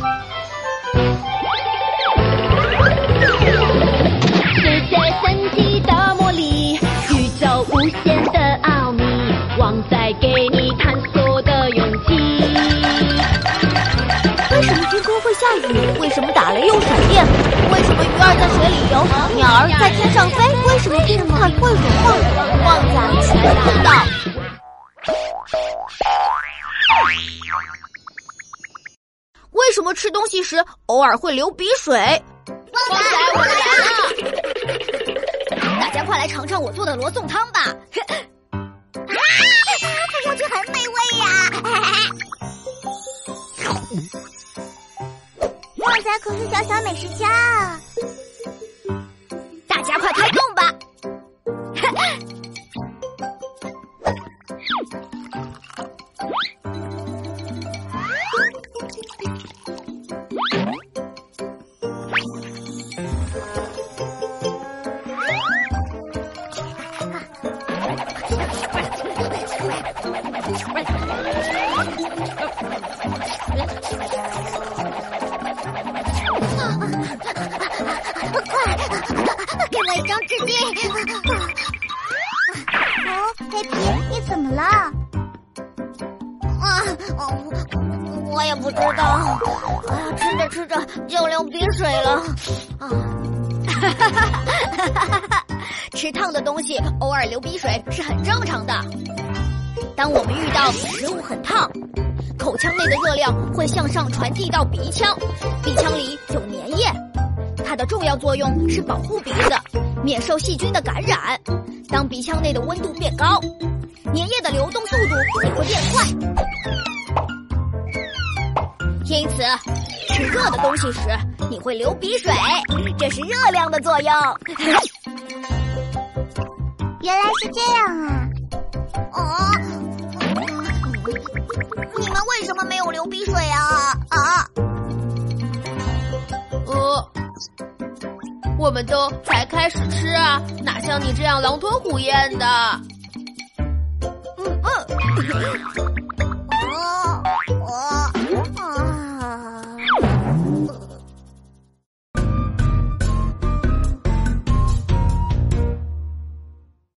世界神奇的魔力，宇宙无限的奥秘，旺仔给你探索的勇气。为什么天空会下雨？为什么打雷又闪电？为什么鱼儿在水里游，鸟儿在天上飞？为什么电饭会融化？旺仔全知道。为什么吃东西时偶尔会流鼻水？旺仔，我来了！大家快来尝尝我做的罗宋汤吧！啊，看上去很美味呀！旺仔可是小小美食家啊！快，给我一张纸巾！哦，黑皮，你怎么了？啊，我我也不知道。哎呀，吃着吃着就流鼻水了。啊，哈哈哈哈哈！吃烫的东西偶尔流鼻水是很正常的。当我们遇到食物很烫，口腔内的热量会向上传递到鼻腔，鼻腔里有粘液，它的重要作用是保护鼻子，免受细菌的感染。当鼻腔内的温度变高，粘液的流动速度也会变快。因此，吃热的东西时你会流鼻水，这是热量的作用。原来是这样啊！哦，你们为什么没有流鼻水啊？啊？呃，我们都才开始吃啊，哪像你这样狼吞虎咽的？嗯嗯。